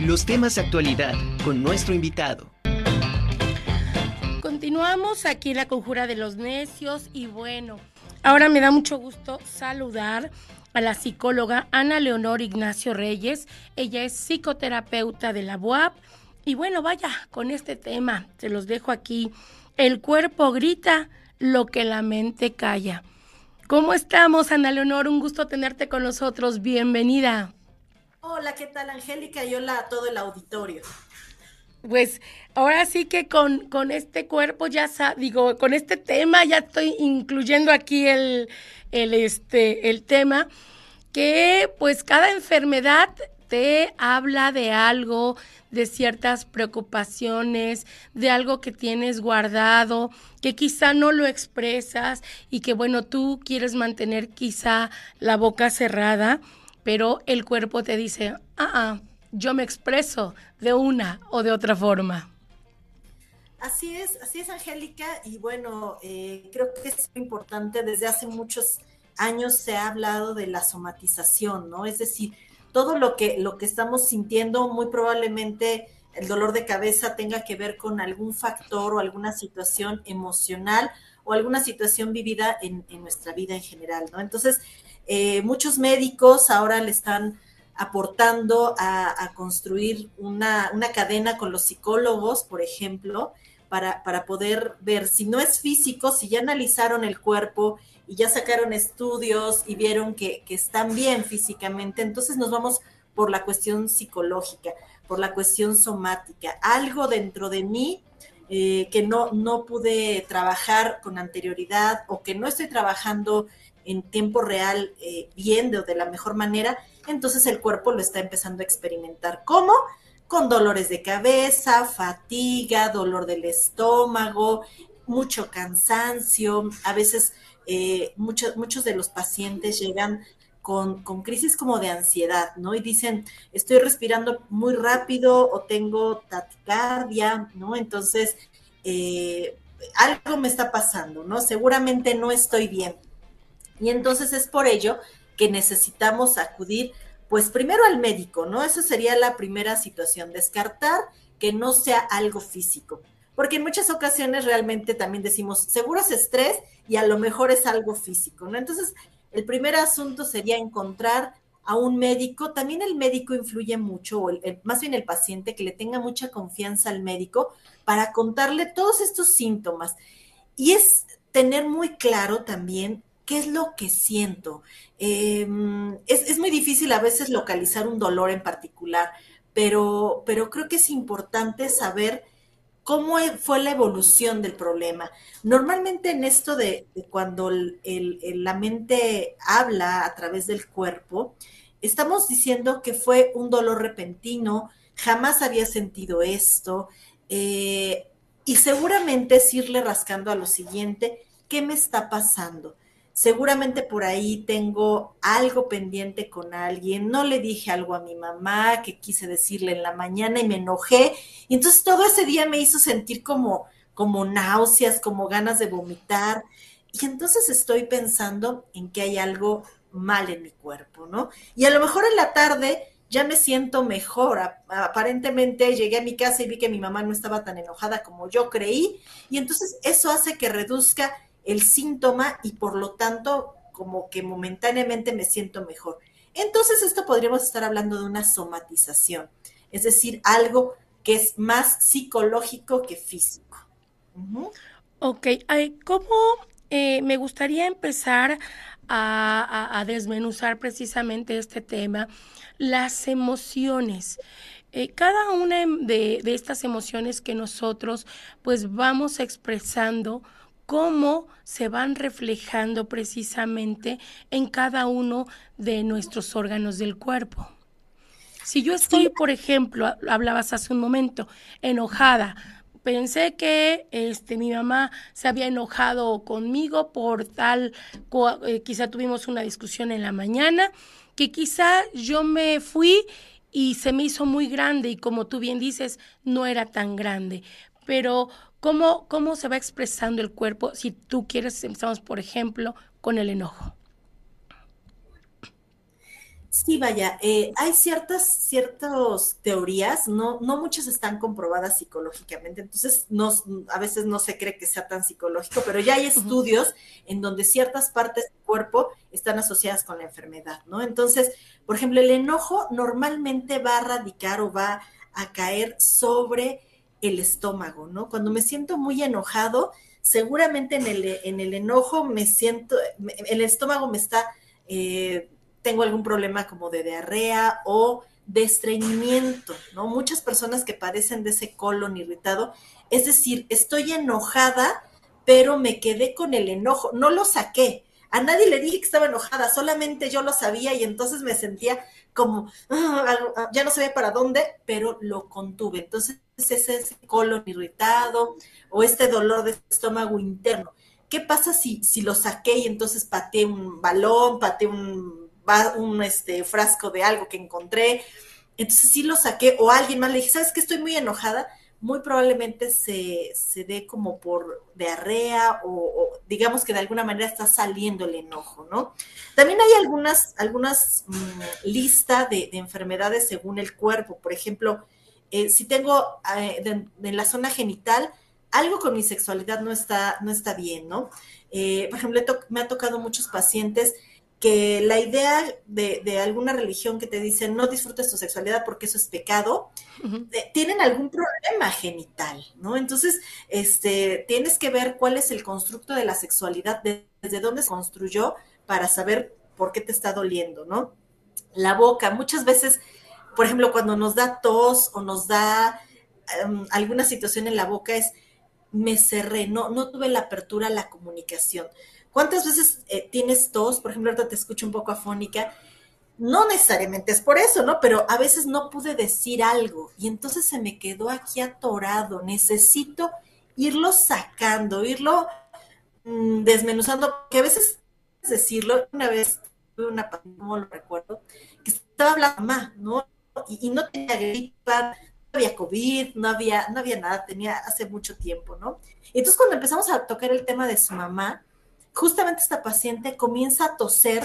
los temas de actualidad con nuestro invitado. Continuamos aquí en la Conjura de los Necios y bueno, ahora me da mucho gusto saludar a la psicóloga Ana Leonor Ignacio Reyes. Ella es psicoterapeuta de la UAP. Y bueno, vaya, con este tema, se los dejo aquí. El cuerpo grita lo que la mente calla. ¿Cómo estamos, Ana Leonor? Un gusto tenerte con nosotros. Bienvenida. Hola, ¿qué tal, Angélica? Y hola a todo el auditorio. Pues ahora sí que con, con este cuerpo ya digo, con este tema ya estoy incluyendo aquí el, el, este, el tema que pues cada enfermedad te habla de algo, de ciertas preocupaciones, de algo que tienes guardado, que quizá no lo expresas y que bueno, tú quieres mantener quizá la boca cerrada, pero el cuerpo te dice, ah, ah yo me expreso de una o de otra forma. Así es, así es, Angélica, y bueno, eh, creo que es importante, desde hace muchos años se ha hablado de la somatización, ¿no? Es decir, todo lo que, lo que estamos sintiendo, muy probablemente el dolor de cabeza tenga que ver con algún factor o alguna situación emocional o alguna situación vivida en, nuestra vida en general, ¿no? Entonces, eh, muchos médicos ahora le están aportando a, construir una, cadena con los psicólogos, por ejemplo, para, para, poder ver si no es físico, si ya analizaron el cuerpo y ya sacaron estudios y vieron que, están bien físicamente, entonces nos vamos por la cuestión psicológica, por la cuestión somática, algo dentro de mí eh, que no, no pude trabajar con anterioridad o que no estoy trabajando en tiempo real eh, bien o de la mejor manera, entonces el cuerpo lo está empezando a experimentar. ¿Cómo? Con dolores de cabeza, fatiga, dolor del estómago, mucho cansancio. A veces eh, muchos, muchos de los pacientes llegan con, crisis como de ansiedad, ¿no? Y dicen, estoy respirando muy rápido o tengo taticardia, ¿no? Entonces, eh, algo me está pasando, ¿no? Seguramente no estoy bien. Y entonces es por ello que necesitamos acudir, pues primero al médico, ¿no? Esa sería la primera situación, descartar que no sea algo físico, porque en muchas ocasiones realmente también decimos, seguro es estrés y a lo mejor es algo físico, ¿no? Entonces, el primer asunto sería encontrar a un médico, también el médico influye mucho, o más bien el paciente, que le tenga mucha confianza al médico para contarle todos estos síntomas. Y es tener muy claro también qué es lo que siento. Em, es, muy difícil a veces localizar un dolor en particular, pero, pero creo que es importante saber cómo e, fue la evolución del problema. Normalmente en esto de, cuando la mente habla a través del cuerpo, estamos diciendo que fue un dolor repentino, jamás había sentido esto, eh, y seguramente es irle rascando a lo siguiente, ¿qué me está pasando? Seguramente por ahí tengo algo pendiente con alguien, no le dije algo a mi mamá que quise decirle en la mañana y me enojé, y entonces todo ese día me hizo sentir como, como náuseas, como ganas de vomitar, y entonces estoy pensando en que hay algo mal en mi cuerpo, ¿no? Y a lo mejor en la tarde ya me siento mejor. Aparentemente llegué a mi casa y vi que mi mamá no estaba tan enojada como yo creí, y entonces eso hace que reduzca el síntoma y por lo tanto como que momentáneamente me siento mejor. Entonces esto podríamos estar hablando de una somatización, es decir, algo que es más psicológico que físico. Ok, ¿cómo eh, me gustaría empezar a, desmenuzar precisamente este tema? Las emociones. Eh, cada una de, de, estas emociones que nosotros pues vamos expresando cómo se van reflejando precisamente en cada uno de nuestros órganos del cuerpo. Si yo estoy, por ejemplo, hablabas hace un momento, enojada, pensé que este, mi mamá se había enojado conmigo por tal, eh, quizá tuvimos una discusión en la mañana, que quizá yo me fui y se me hizo muy grande y como tú bien dices, no era tan grande. Pero ¿Cómo, ¿Cómo se va expresando el cuerpo? Si tú quieres, empezamos, por ejemplo, con el enojo. Sí, vaya, eh, hay ciertas, ciertas teorías, no, no muchas están comprobadas psicológicamente, entonces no, a veces no se cree que sea tan psicológico, pero ya hay estudios en donde ciertas partes del cuerpo están asociadas con la enfermedad, ¿no? Entonces, por ejemplo, el enojo normalmente va a radicar o va a caer sobre el estómago, ¿no? Cuando me siento muy enojado, seguramente en el, en el enojo me siento, el estómago me está... Eh, tengo algún problema como de diarrea o de estreñimiento, ¿no? Muchas personas que padecen de ese colon irritado, es decir, estoy enojada, pero me quedé con el enojo, no lo saqué. A nadie le dije que estaba enojada, solamente yo lo sabía y entonces me sentía como, ah, ya no sabía para dónde, pero lo contuve. Entonces, ese es colon irritado o este dolor de estómago interno. ¿Qué pasa si, si lo saqué y entonces pateé un balón, pateé un un este, frasco de algo que encontré. Entonces sí lo saqué, o alguien más le dije, ¿sabes que Estoy muy enojada. Muy probablemente se, se dé como por diarrea o, digamos que de alguna manera está saliendo el enojo, ¿no? También hay algunas, algunas mm, listas de, enfermedades según el cuerpo. Por ejemplo, eh, si tengo eh, en la zona genital, algo con mi sexualidad no está, no está bien, ¿no? Eh, por ejemplo, me ha tocado muchos pacientes que la idea de, alguna religión que te dice no disfrutes tu sexualidad porque eso es pecado, eh, tienen algún problema genital, ¿no? Entonces, este, tienes que ver cuál es el constructo de la sexualidad, desde dónde se construyó para saber por qué te está doliendo, ¿no? La boca, muchas veces, por ejemplo, cuando nos da tos o nos da em, alguna situación en la boca es, me cerré, no, no tuve la apertura a la comunicación. ¿Cuántas veces eh, tienes tos? Por ejemplo, ahorita te escucho un poco afónica. No necesariamente es por eso, ¿no? Pero a veces no pude decir algo y entonces se me quedó aquí atorado. Necesito irlo sacando, irlo mm, desmenuzando, que a veces decirlo, una vez tuve una no lo recuerdo, que estaba hablando mamá, ¿no? Y, no tenía gripa, no había COVID, no había, no había nada, tenía hace mucho tiempo, ¿no? Entonces cuando empezamos a tocar el tema de su mamá, justamente esta paciente comienza a toser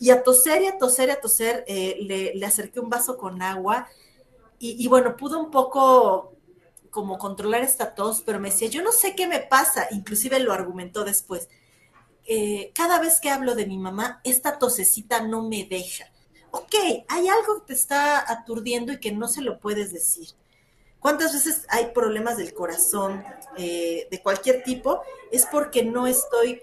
y a toser y a toser y a toser, eh, le, acerqué un vaso con agua y, bueno, pudo un poco como controlar esta tos, pero me decía, yo no sé qué me pasa, inclusive lo argumentó después. Eh, cada vez que hablo de mi mamá, esta tosecita no me deja. Ok, hay algo que te está aturdiendo y que no se lo puedes decir. ¿Cuántas veces hay problemas del corazón eh, de cualquier tipo? Es porque no estoy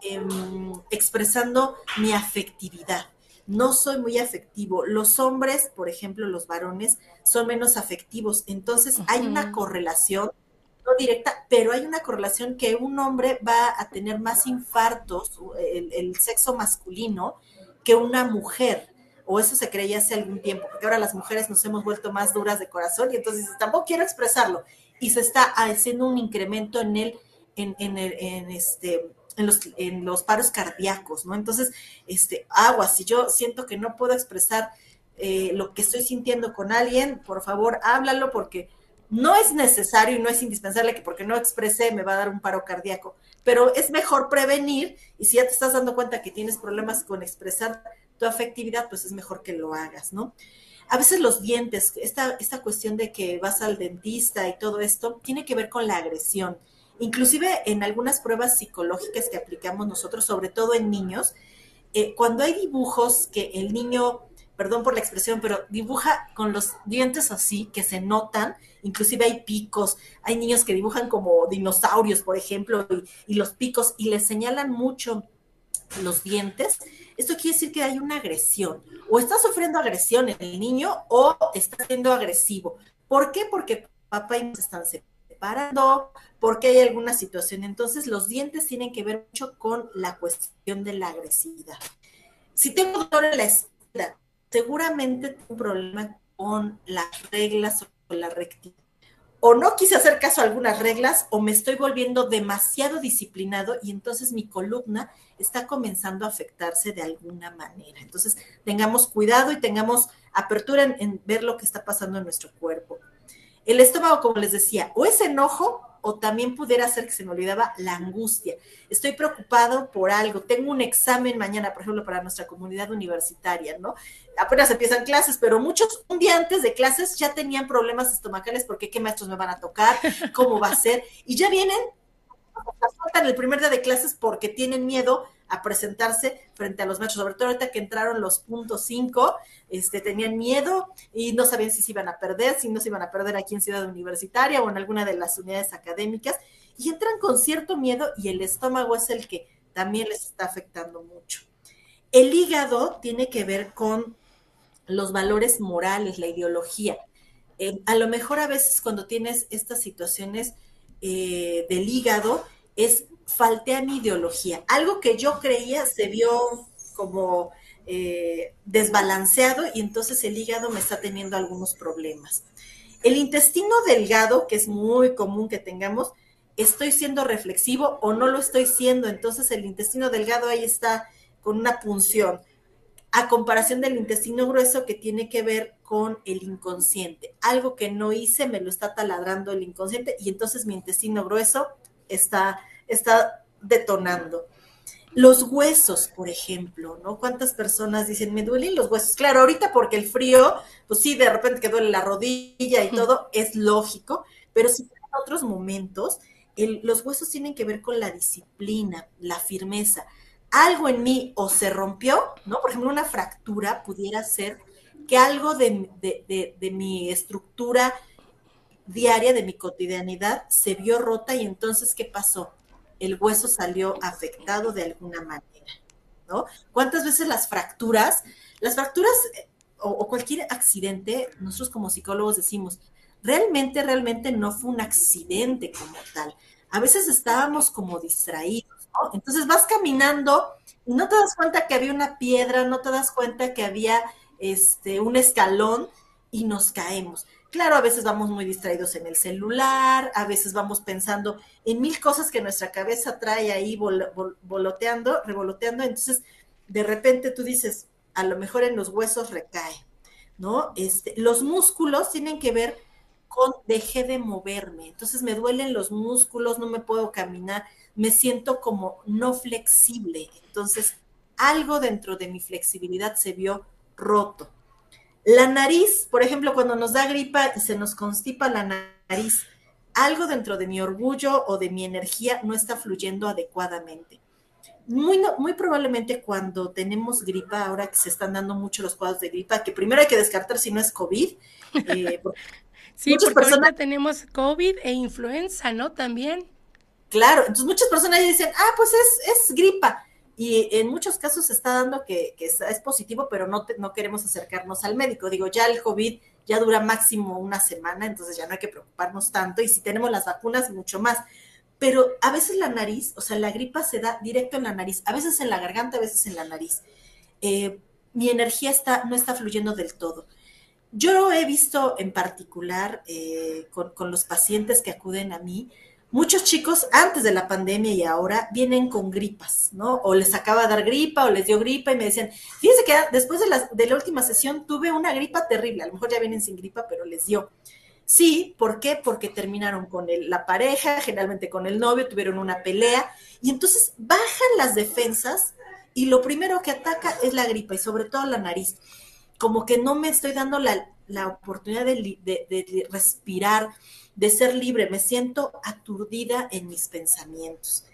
Em, expresando mi afectividad. No soy muy afectivo. Los hombres, por ejemplo, los varones, son menos afectivos. Entonces hay una correlación, no directa, pero hay una correlación que un hombre va a tener más infartos, el, el sexo masculino, que una mujer o eso se creía hace algún tiempo, porque ahora las mujeres nos hemos vuelto más duras de corazón y entonces tampoco quiero expresarlo. Y se está haciendo un incremento en el, en, en, este, en los, en los paros cardíacos, ¿no? Entonces, este, agua, si yo siento que no puedo expresar eh, lo que estoy sintiendo con alguien, por favor, háblalo porque no es necesario y no es indispensable que porque no expresé me va a dar un paro cardíaco, pero es mejor prevenir y si ya te estás dando cuenta que tienes problemas con expresar tu afectividad, pues es mejor que lo hagas, ¿no? A veces los dientes, esta, esta cuestión de que vas al dentista y todo esto, tiene que ver con la agresión. Inclusive en algunas pruebas psicológicas que aplicamos nosotros, sobre todo en niños, eh, cuando hay dibujos que el niño, perdón por la expresión, pero dibuja con los dientes así, que se notan, inclusive hay picos, hay niños que dibujan como dinosaurios, por ejemplo, y, y los picos, y le señalan mucho los dientes, esto quiere decir que hay una agresión. O está sufriendo agresión el niño o está siendo agresivo. ¿Por qué? Porque papá y mamá están separando, porque hay alguna situación. Entonces, los dientes tienen que ver mucho con la cuestión de la agresividad. Si tengo dolor en la espalda, seguramente tengo un problema con las reglas o la rectitud. O no quise hacer caso a algunas reglas o me estoy volviendo demasiado disciplinado y entonces mi columna está comenzando a afectarse de alguna manera. Entonces, tengamos cuidado y tengamos apertura en ver lo que está pasando en nuestro cuerpo. El estómago, como les decía, o es enojo O también pudiera ser que se me olvidaba la angustia. Estoy preocupado por algo, tengo un examen mañana, por ejemplo, para nuestra comunidad universitaria, ¿no? Apenas empiezan clases, pero muchos un día antes de clases ya tenían problemas estomacales porque qué maestros me van a tocar, cómo va a ser, y ya vienen, faltan el primer día de clases porque tienen miedo a presentarse frente a los maestros, sobre todo ahorita que entraron los puntos 5, este, tenían miedo y no sabían si se iban a perder, si no se iban a perder aquí en Ciudad Universitaria o en alguna de las unidades académicas, y entran con cierto miedo y el estómago es el que también les está afectando mucho. El hígado tiene que ver con los valores morales, la ideología. Eh, a lo mejor a veces cuando tienes estas situaciones eh, del hígado es falté a mi ideología. Algo que yo creía se vio como eh, desbalanceado y entonces el hígado me está teniendo algunos problemas. El intestino delgado, que es muy común que tengamos, estoy siendo reflexivo o no lo estoy siendo, entonces el intestino delgado ahí está con una punción, a comparación del intestino grueso que tiene que ver con el inconsciente. Algo que no hice me lo está taladrando el inconsciente y entonces mi intestino grueso está está detonando. Los huesos, por ejemplo, ¿no? ¿Cuántas personas dicen, me duelen los huesos? Claro, ahorita porque el frío, pues sí, de repente que duele la rodilla y todo, es lógico, pero si en otros momentos, los huesos tienen que ver con la disciplina, la firmeza. Algo en mí o se rompió, ¿no? Por ejemplo, una fractura pudiera ser que algo de, de mi estructura diaria, de mi cotidianidad, se vio rota y entonces, ¿qué pasó? El hueso salió afectado de alguna manera, ¿no? ¿Cuántas veces las fracturas, las fracturas eh, o, cualquier accidente, nosotros como psicólogos decimos, realmente, realmente no fue un accidente como tal. A veces estábamos como distraídos, ¿no? Entonces vas caminando y no te das cuenta que había una piedra, no te das cuenta que había este, un escalón y nos caemos. Claro, a veces vamos muy distraídos en el celular, a veces vamos pensando en mil cosas que nuestra cabeza trae ahí voloteando, revoloteando, entonces de repente tú dices, a lo mejor en los huesos recae, ¿no? Este, los músculos tienen que ver con dejé de moverme, entonces me duelen los músculos, no me puedo caminar, me siento como no flexible, entonces algo dentro de mi flexibilidad se vio roto. La nariz, por ejemplo, cuando nos da gripa y se nos constipa la nariz, algo dentro de mi orgullo o de mi energía no está fluyendo adecuadamente. Muy, muy probablemente cuando tenemos gripa, ahora que se están dando mucho los cuadros de gripa, que primero hay que descartar si no es COVID. Eh, sí, porque personas... tenemos COVID e influenza, ¿no? También. Claro, entonces muchas personas dicen, ah, pues es, es gripa. Y en muchos casos se está dando que, es, positivo, pero no, no queremos acercarnos al médico. Digo, ya el COVID ya dura máximo una semana, entonces ya no hay que preocuparnos tanto. Y si tenemos las vacunas, mucho más. Pero a veces la nariz, o sea, la gripa se da directo en la nariz, a veces en la garganta, a veces en la nariz. Eh, mi energía está, no está fluyendo del todo. Yo he visto en particular eh, con, con los pacientes que acuden a mí, muchos chicos antes de la pandemia y ahora vienen con gripas, ¿no? O les acaba de dar gripa o les dio gripa y me decían, fíjense que después de la, de la última sesión tuve una gripa terrible, a lo mejor ya vienen sin gripa, pero les dio. Sí, ¿por qué? Porque terminaron con la pareja, generalmente con el novio, tuvieron una pelea y entonces bajan las defensas y lo primero que ataca es la gripa y sobre todo la nariz. Como que no me estoy dando la, oportunidad de, de respirar, de ser libre, me siento aturdida en mis pensamientos.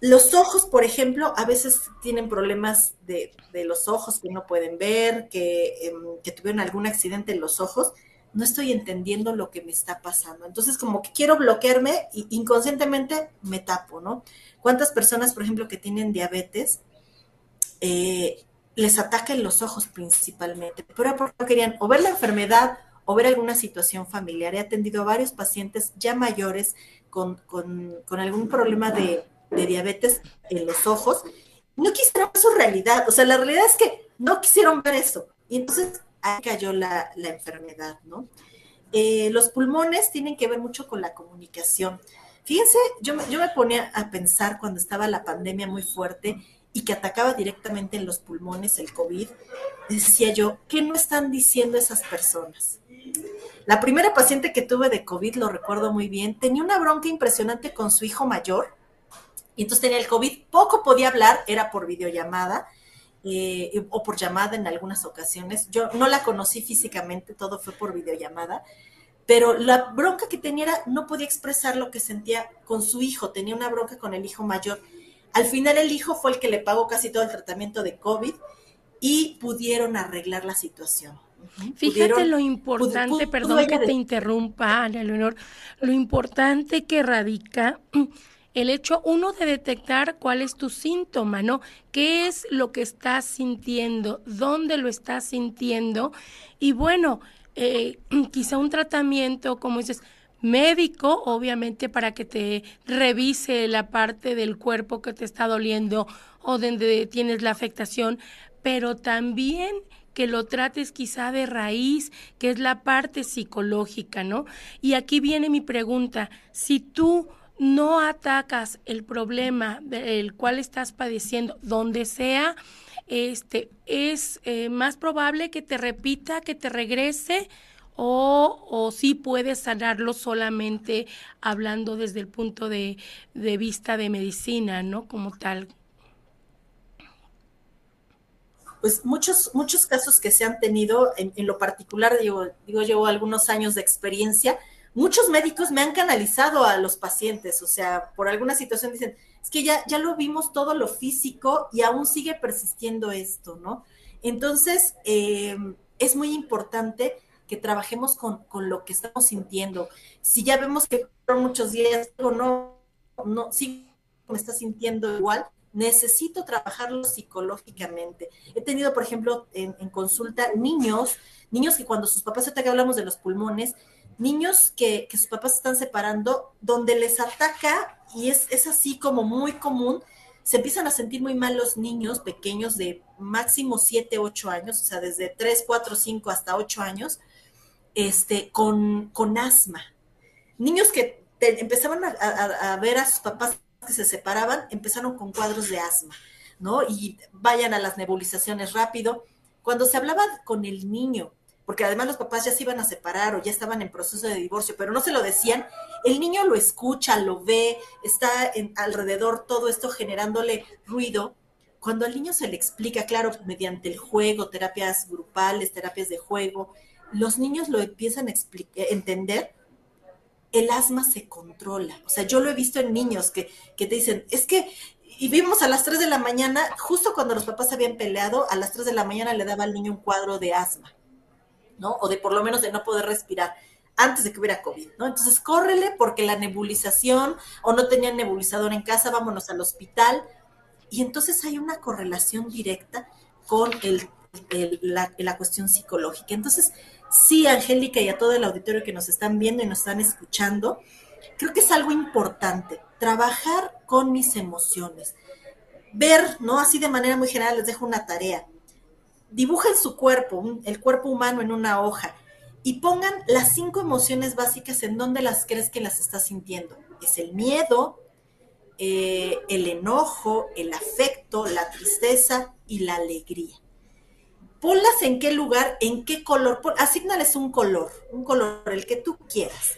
los ojos, por ejemplo, a veces tienen problemas de, los ojos que no pueden ver, em, que, tuvieron algún accidente en los ojos. No estoy entendiendo lo que me está pasando. Entonces, como que quiero bloquearme y inconscientemente me tapo, ¿no? ¿Cuántas personas, por ejemplo, que tienen diabetes, eh, les atacan los ojos principalmente? Pero porque querían o ver la enfermedad o ver alguna situación familiar. He atendido a varios pacientes ya mayores con, algún problema de, diabetes en los ojos. No quisieron ver su realidad, o sea, la realidad es que no quisieron ver eso. Y entonces ahí cayó la, enfermedad, ¿no? Eh, los pulmones tienen que ver mucho con la comunicación. Fíjense, yo, yo me ponía a pensar cuando estaba la pandemia muy fuerte y que atacaba directamente en los pulmones el COVID, decía yo, ¿qué no están diciendo esas personas? La primera paciente que tuve de COVID, lo recuerdo muy bien, tenía una bronca impresionante con su hijo mayor, y entonces tenía el COVID, poco podía hablar, era por videollamada, eh, o por llamada en algunas ocasiones. Yo no la conocí físicamente, todo fue por videollamada, pero la bronca que tenía no podía expresar lo que sentía con su hijo, tenía una bronca con el hijo mayor. Al final el hijo fue el que le pagó casi todo el tratamiento de COVID y pudieron arreglar la situación. Fíjate lo importante, perdón que te interrumpa, Ana Leonor, lo importante que radica el hecho, uno, de detectar cuál es tu síntoma, ¿no? ¿Qué es lo que estás sintiendo? ¿Dónde lo estás sintiendo? Y bueno, eh, quizá un tratamiento, como dices, médico, obviamente, para que te revise la parte del cuerpo que te está doliendo o donde tienes la afectación, pero también que lo trates quizá de raíz, que es la parte psicológica, ¿no? Y aquí viene mi pregunta, si tú no atacas el problema del cual estás padeciendo, donde sea, este, es eh, más probable que te repita, que te regrese, o, o sí puedes sanarlo solamente hablando desde el punto de, de vista de medicina, ¿no? Como tal. Pues muchos, muchos casos que se han tenido, en, lo particular, digo, digo, llevo algunos años de experiencia, muchos médicos me han canalizado a los pacientes, o sea, por alguna situación dicen, es que ya, ya lo vimos todo lo físico y aún sigue persistiendo esto, ¿no? Entonces, eh, es muy importante que trabajemos con, con, lo que estamos sintiendo. Si ya vemos que por muchos días o no, no, sí me está sintiendo igual, necesito trabajarlo psicológicamente. He tenido, por ejemplo, en, consulta niños, niños que cuando sus papás, ahorita que hablamos de los pulmones, niños que, sus papás están separando, donde les ataca, y es, es así como muy común, se empiezan a sentir muy mal los niños pequeños de máximo 7, 8 años, o sea, desde 3, 4, 5 hasta 8 años, este, con, con asma. Niños que empezaban a, ver a sus papás que se separaban, empezaron con cuadros de asma, ¿no? Y vayan a las nebulizaciones rápido. Cuando se hablaba con el niño porque además los papás ya se iban a separar o ya estaban en proceso de divorcio, pero no se lo decían, el niño lo escucha, lo ve, está en, alrededor todo esto generándole ruido. Cuando al niño se le explica, claro, mediante el juego, terapias grupales, terapias de juego, los niños lo empiezan a entender, el asma se controla. O sea, yo lo he visto en niños que, que te dicen, es que y vimos a las 3 de la mañana, justo cuando los papás habían peleado, a las 3 de la mañana le daba al niño un cuadro de asma. ¿no? O de por lo menos de no poder respirar antes de que hubiera COVID, ¿no? Entonces, córrele porque la nebulización o no tenían nebulizador en casa, vámonos al hospital. Y entonces hay una correlación directa con el, la, cuestión psicológica. Entonces, sí, Angélica y a todo el auditorio que nos están viendo y nos están escuchando, creo que es algo importante, trabajar con mis emociones. Ver, ¿no? Así de manera muy general les dejo una tarea dibujen su cuerpo, el cuerpo humano en una hoja y pongan las cinco emociones básicas en donde las crees que las estás sintiendo. Es el miedo, eh, el enojo, el afecto, la tristeza y la alegría. Ponlas en qué lugar, en qué color, asignales un color, un color, el que tú quieras.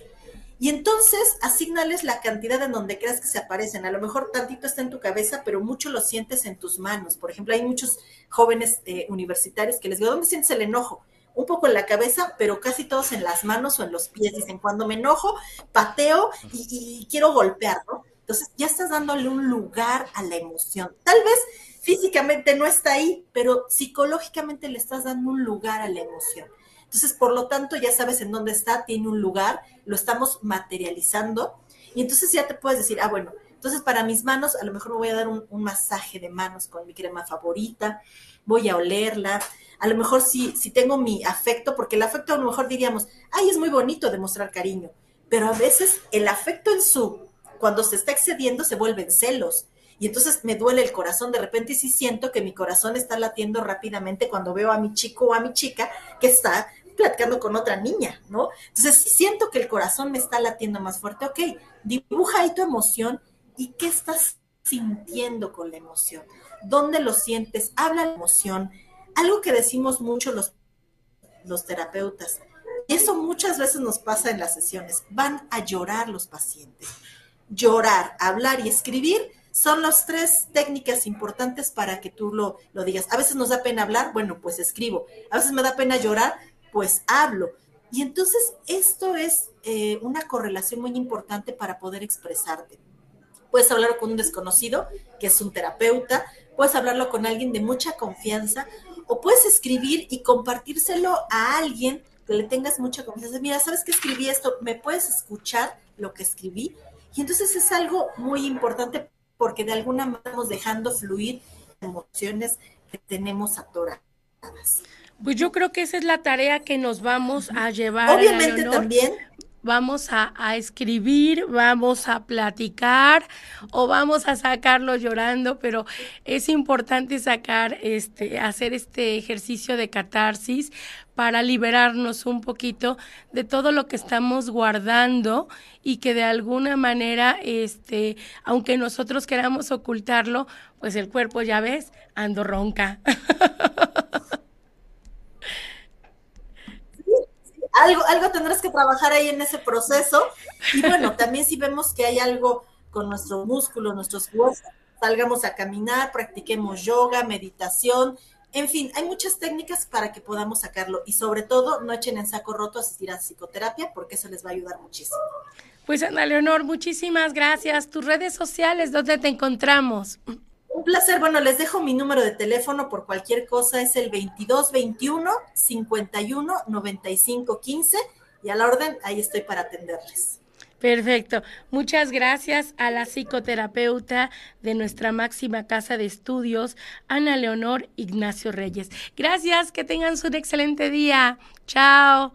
Y entonces asignales la cantidad en donde creas que se aparecen. A lo mejor tantito está en tu cabeza, pero mucho lo sientes en tus manos. Por ejemplo, hay muchos jóvenes eh, universitarios que les digo, ¿dónde sientes el enojo? Un poco en la cabeza, pero casi todos en las manos o en los pies. Dicen, cuando me enojo, pateo y, y quiero golpear, ¿no? Entonces ya estás dándole un lugar a la emoción. Tal vez físicamente no está ahí, pero psicológicamente le estás dando un lugar a la emoción. Entonces, por lo tanto, ya sabes en dónde está, tiene un lugar, lo estamos materializando y entonces ya te puedes decir, ah, bueno, entonces para mis manos a lo mejor me voy a dar un, masaje de manos con mi crema favorita, voy a olerla, a lo mejor si, si tengo mi afecto, porque el afecto a lo mejor diríamos, ay, es muy bonito demostrar cariño, pero a veces el afecto en su, cuando se está excediendo, se vuelven celos. Y entonces me duele el corazón de repente y sí siento que mi corazón está latiendo rápidamente cuando veo a mi chico o a mi chica que está platicando con otra niña, ¿no? Entonces siento que el corazón me está latiendo más fuerte. Ok, dibuja ahí tu emoción y qué estás sintiendo con la emoción? ¿Dónde lo sientes? Habla la emoción. Algo que decimos mucho los, los terapeutas, eso muchas veces nos pasa en las sesiones, van a llorar los pacientes. Llorar, hablar y escribir son las tres técnicas importantes para que tú lo, lo digas. A veces nos da pena hablar, bueno, pues escribo. A veces me da pena llorar, pues hablo. Y entonces esto es eh, una correlación muy importante para poder expresarte. Puedes hablarlo con un desconocido, que es un terapeuta, puedes hablarlo con alguien de mucha confianza, o puedes escribir y compartírselo a alguien que le tengas mucha confianza. Mira, ¿sabes que escribí esto? ¿Me puedes escuchar lo que escribí? Y entonces es algo muy importante porque de alguna manera estamos dejando fluir emociones que tenemos atoradas. Pues yo creo que esa es la tarea que nos vamos a llevar. Obviamente también. Vamos a, escribir, vamos a platicar o vamos a sacarlo llorando, pero es importante sacar, este, hacer este ejercicio de catarsis para liberarnos un poquito de todo lo que estamos guardando y que de alguna manera, este, aunque nosotros queramos ocultarlo, pues el cuerpo ya ves, ando ronca. algo, algo tendrás que trabajar ahí en ese proceso. Y bueno, también si vemos que hay algo con nuestro músculo, nuestros huesos, salgamos a caminar, practiquemos yoga, meditación, en fin, hay muchas técnicas para que podamos sacarlo y sobre todo no echen en saco roto asistir a psicoterapia porque eso les va a ayudar muchísimo. Pues Ana Leonor, muchísimas gracias. Tus redes sociales, ¿dónde te encontramos? Un placer. Bueno, les dejo mi número de teléfono por cualquier cosa. Es el 2221 51 95 15 y a la orden, ahí estoy para atenderles. Perfecto. Muchas gracias a la psicoterapeuta de nuestra máxima casa de estudios, Ana Leonor Ignacio Reyes. Gracias, que tengan un excelente día. Chao.